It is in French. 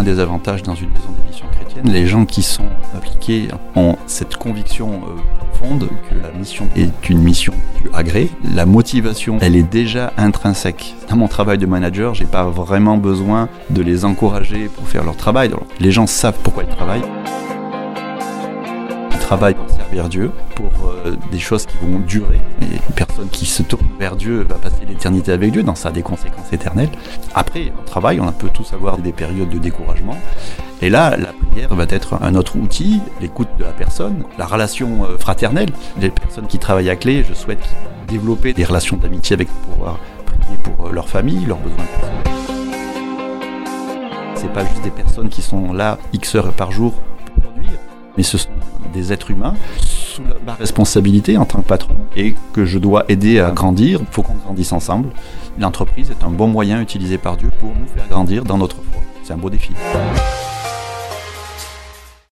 un des avantages dans une maison d'édition chrétienne. Les gens qui sont impliqués ont cette conviction euh, profonde que la mission est une mission agréée. La motivation, elle est déjà intrinsèque. Dans mon travail de manager, j'ai pas vraiment besoin de les encourager pour faire leur travail. les gens savent pourquoi ils travaillent travail pour servir Dieu, pour euh, des choses qui vont durer. Une personne qui se tourne vers Dieu va passer l'éternité avec Dieu, dans ça a des conséquences éternelles. Après, on travaille, on peut tous avoir des périodes de découragement. Et là, la prière va être un autre outil, l'écoute de la personne, la relation euh, fraternelle. Les personnes qui travaillent à clé, je souhaite développer des relations d'amitié avec pour pouvoir prier pour euh, leur famille, leurs besoins C'est pas juste des personnes qui sont là X heures par jour mais ce sont des êtres humains sous ma responsabilité en tant que patron et que je dois aider à grandir. Il faut qu'on grandisse ensemble. L'entreprise est un bon moyen utilisé par Dieu pour nous faire grandir dans notre foi. C'est un beau défi.